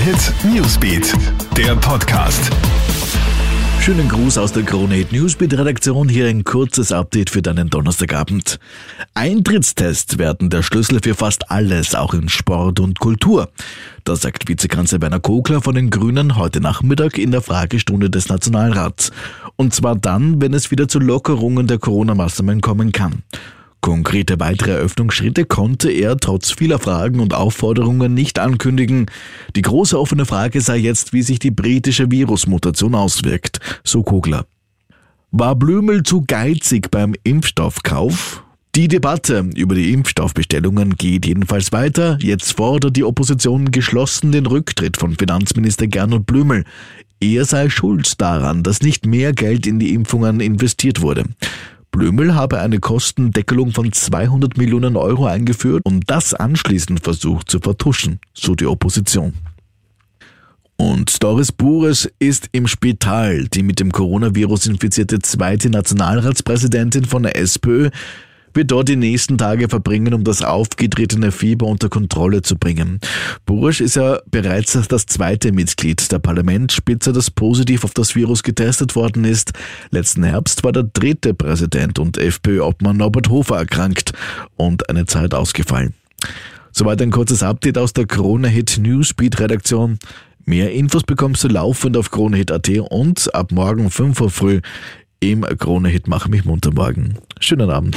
Hit Newsbeat, der Podcast. Schönen Gruß aus der Krone Hit Newsbeat Redaktion. Hier ein kurzes Update für deinen Donnerstagabend. Eintrittstests werden der Schlüssel für fast alles, auch in Sport und Kultur. Das sagt Vizekanzler Werner Kogler von den Grünen heute Nachmittag in der Fragestunde des Nationalrats. Und zwar dann, wenn es wieder zu Lockerungen der Corona-Maßnahmen kommen kann. Konkrete weitere Eröffnungsschritte konnte er trotz vieler Fragen und Aufforderungen nicht ankündigen. Die große offene Frage sei jetzt, wie sich die britische Virusmutation auswirkt, so Kogler. War Blümel zu geizig beim Impfstoffkauf? Die Debatte über die Impfstoffbestellungen geht jedenfalls weiter. Jetzt fordert die Opposition geschlossen den Rücktritt von Finanzminister Gernot Blümel. Er sei schuld daran, dass nicht mehr Geld in die Impfungen investiert wurde. Blömel habe eine Kostendeckelung von 200 Millionen Euro eingeführt und das anschließend versucht zu vertuschen, so die Opposition. Und Doris Bures ist im Spital. Die mit dem Coronavirus infizierte zweite Nationalratspräsidentin von der SPÖ wird dort die nächsten Tage verbringen, um das aufgetretene Fieber unter Kontrolle zu bringen. Bursch ist ja bereits das zweite Mitglied der Parlamentsspitze, das positiv auf das Virus getestet worden ist. Letzten Herbst war der dritte Präsident und FPÖ-Obmann Norbert Hofer erkrankt und eine Zeit ausgefallen. Soweit ein kurzes Update aus der Krone Hit Newsbeat Redaktion. Mehr Infos bekommst du laufend auf KroneHit.at und ab morgen 5 Uhr früh im Krone-Hit Mach mich munter morgen. Schönen Abend.